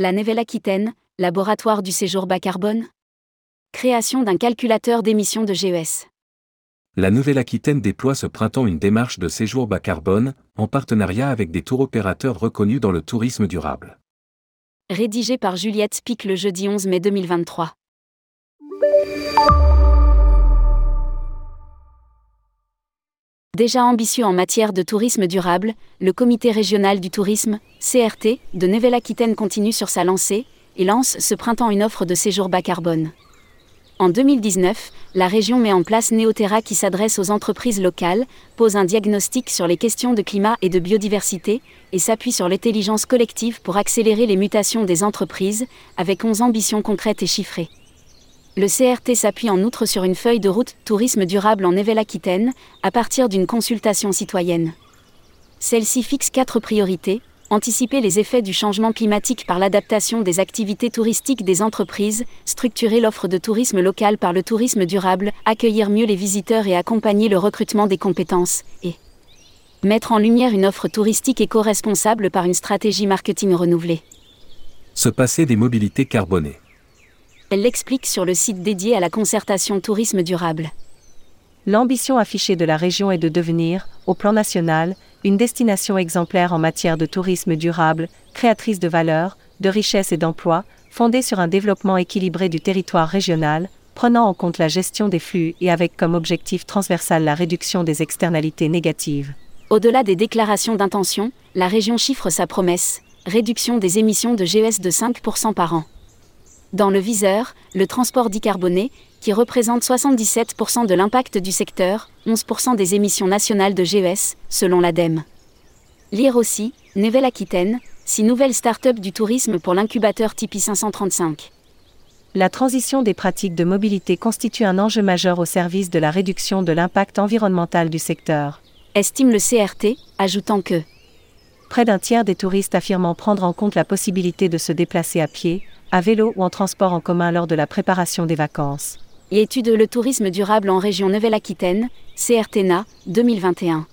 La Nouvelle-Aquitaine, laboratoire du séjour bas carbone Création d'un calculateur d'émissions de GES. La Nouvelle-Aquitaine déploie ce printemps une démarche de séjour bas carbone, en partenariat avec des tours opérateurs reconnus dans le tourisme durable. Rédigé par Juliette Pic le jeudi 11 mai 2023. Déjà ambitieux en matière de tourisme durable, le Comité régional du tourisme, CRT, de Nouvelle-Aquitaine continue sur sa lancée et lance ce printemps une offre de séjour bas carbone. En 2019, la région met en place Neoterra qui s'adresse aux entreprises locales, pose un diagnostic sur les questions de climat et de biodiversité, et s'appuie sur l'intelligence collective pour accélérer les mutations des entreprises, avec 11 ambitions concrètes et chiffrées. Le CRT s'appuie en outre sur une feuille de route tourisme durable en Nouvelle-Aquitaine, à partir d'une consultation citoyenne. Celle-ci fixe quatre priorités anticiper les effets du changement climatique par l'adaptation des activités touristiques des entreprises, structurer l'offre de tourisme local par le tourisme durable, accueillir mieux les visiteurs et accompagner le recrutement des compétences, et mettre en lumière une offre touristique éco-responsable par une stratégie marketing renouvelée. Se passer des mobilités carbonées. Elle l'explique sur le site dédié à la concertation tourisme durable. L'ambition affichée de la région est de devenir, au plan national, une destination exemplaire en matière de tourisme durable, créatrice de valeur, de richesse et d'emplois, fondée sur un développement équilibré du territoire régional, prenant en compte la gestion des flux et avec comme objectif transversal la réduction des externalités négatives. Au-delà des déclarations d'intention, la région chiffre sa promesse, réduction des émissions de GES de 5% par an. Dans le viseur, le transport décarboné, qui représente 77% de l'impact du secteur, 11% des émissions nationales de GES, selon l'ADEME. Lire aussi, Nouvelle-Aquitaine, 6 nouvelles start-up du tourisme pour l'incubateur Tipeee 535. La transition des pratiques de mobilité constitue un enjeu majeur au service de la réduction de l'impact environnemental du secteur. Estime le CRT, ajoutant que près d'un tiers des touristes affirmant prendre en compte la possibilité de se déplacer à pied, à vélo ou en transport en commun lors de la préparation des vacances. Et étude le tourisme durable en région Nouvelle-Aquitaine, CRTNA, 2021.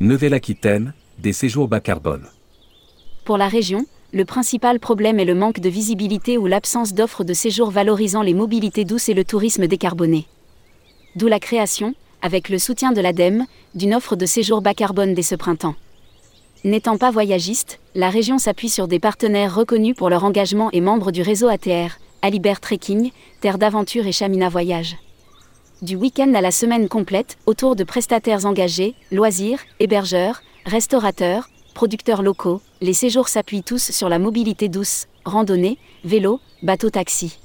Nouvelle-Aquitaine, des séjours bas carbone. Pour la région, le principal problème est le manque de visibilité ou l'absence d'offres de séjour valorisant les mobilités douces et le tourisme décarboné. D'où la création, avec le soutien de l'ADEME, d'une offre de séjour bas carbone dès ce printemps. N'étant pas voyagiste, la région s'appuie sur des partenaires reconnus pour leur engagement et membres du réseau ATR, Alibert Trekking, Terre d'Aventure et Chamina Voyage. Du week-end à la semaine complète, autour de prestataires engagés, loisirs, hébergeurs, restaurateurs, producteurs locaux, les séjours s'appuient tous sur la mobilité douce, randonnée, vélo, bateau-taxi.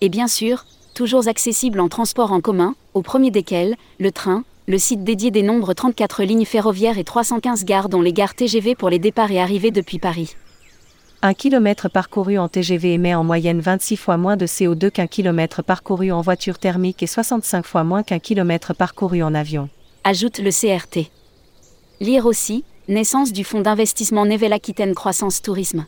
Et bien sûr, toujours accessible en transport en commun, au premier desquels, le train, le site dédié des nombres 34 lignes ferroviaires et 315 gares dont les gares TGV pour les départs et arrivées depuis Paris. Un kilomètre parcouru en TGV émet en moyenne 26 fois moins de CO2 qu'un kilomètre parcouru en voiture thermique et 65 fois moins qu'un kilomètre parcouru en avion. Ajoute le CRT. Lire aussi, naissance du fonds d'investissement Nouvelle-Aquitaine Croissance Tourisme.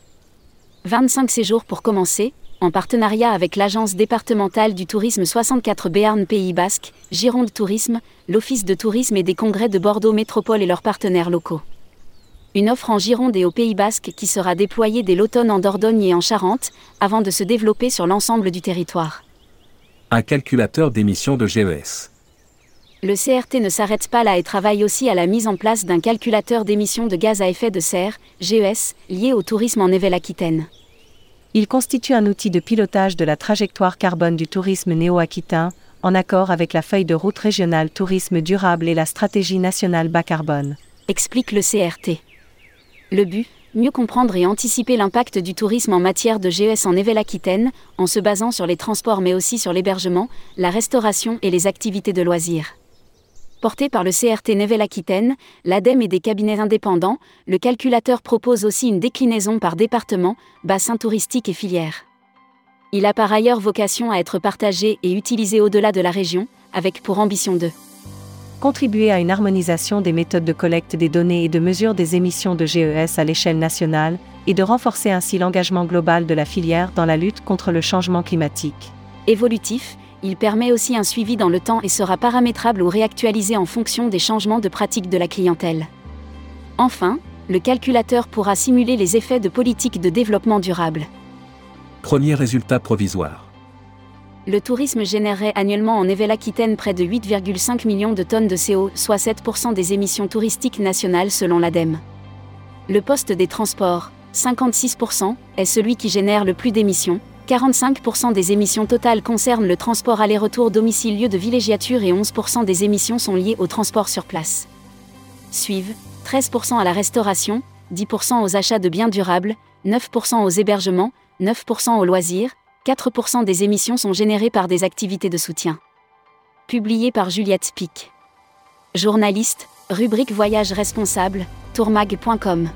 25 séjours pour commencer, en partenariat avec l'Agence départementale du tourisme 64 Béarn Pays Basque, Gironde Tourisme, l'Office de tourisme et des congrès de Bordeaux Métropole et leurs partenaires locaux. Une offre en Gironde et au Pays Basque qui sera déployée dès l'automne en Dordogne et en Charente, avant de se développer sur l'ensemble du territoire. Un calculateur d'émissions de GES. Le CRT ne s'arrête pas là et travaille aussi à la mise en place d'un calculateur d'émissions de gaz à effet de serre, GES, lié au tourisme en Nouvelle-Aquitaine. Il constitue un outil de pilotage de la trajectoire carbone du tourisme néo-aquitain, en accord avec la feuille de route régionale tourisme durable et la stratégie nationale bas carbone. Explique le CRT. Le but Mieux comprendre et anticiper l'impact du tourisme en matière de GES en Nouvelle-Aquitaine, en se basant sur les transports mais aussi sur l'hébergement, la restauration et les activités de loisirs. Porté par le CRT Nouvelle-Aquitaine, l'ADEME et des cabinets indépendants, le calculateur propose aussi une déclinaison par département, bassin touristique et filière. Il a par ailleurs vocation à être partagé et utilisé au-delà de la région, avec pour ambition de contribuer à une harmonisation des méthodes de collecte des données et de mesure des émissions de GES à l'échelle nationale, et de renforcer ainsi l'engagement global de la filière dans la lutte contre le changement climatique. Évolutif, il permet aussi un suivi dans le temps et sera paramétrable ou réactualisé en fonction des changements de pratique de la clientèle. Enfin, le calculateur pourra simuler les effets de politiques de développement durable. Premier résultat provisoire. Le tourisme générerait annuellement en Nouvelle-Aquitaine près de 8,5 millions de tonnes de CO, soit 7% des émissions touristiques nationales selon l'ADEME. Le poste des transports, 56%, est celui qui génère le plus d'émissions. 45% des émissions totales concernent le transport aller-retour domicile-lieu de villégiature et 11% des émissions sont liées au transport sur place. Suivent 13% à la restauration, 10% aux achats de biens durables, 9% aux hébergements, 9% aux loisirs, 4% des émissions sont générées par des activités de soutien. Publié par Juliette Pic. Journaliste, rubrique Voyage responsable, tourmag.com.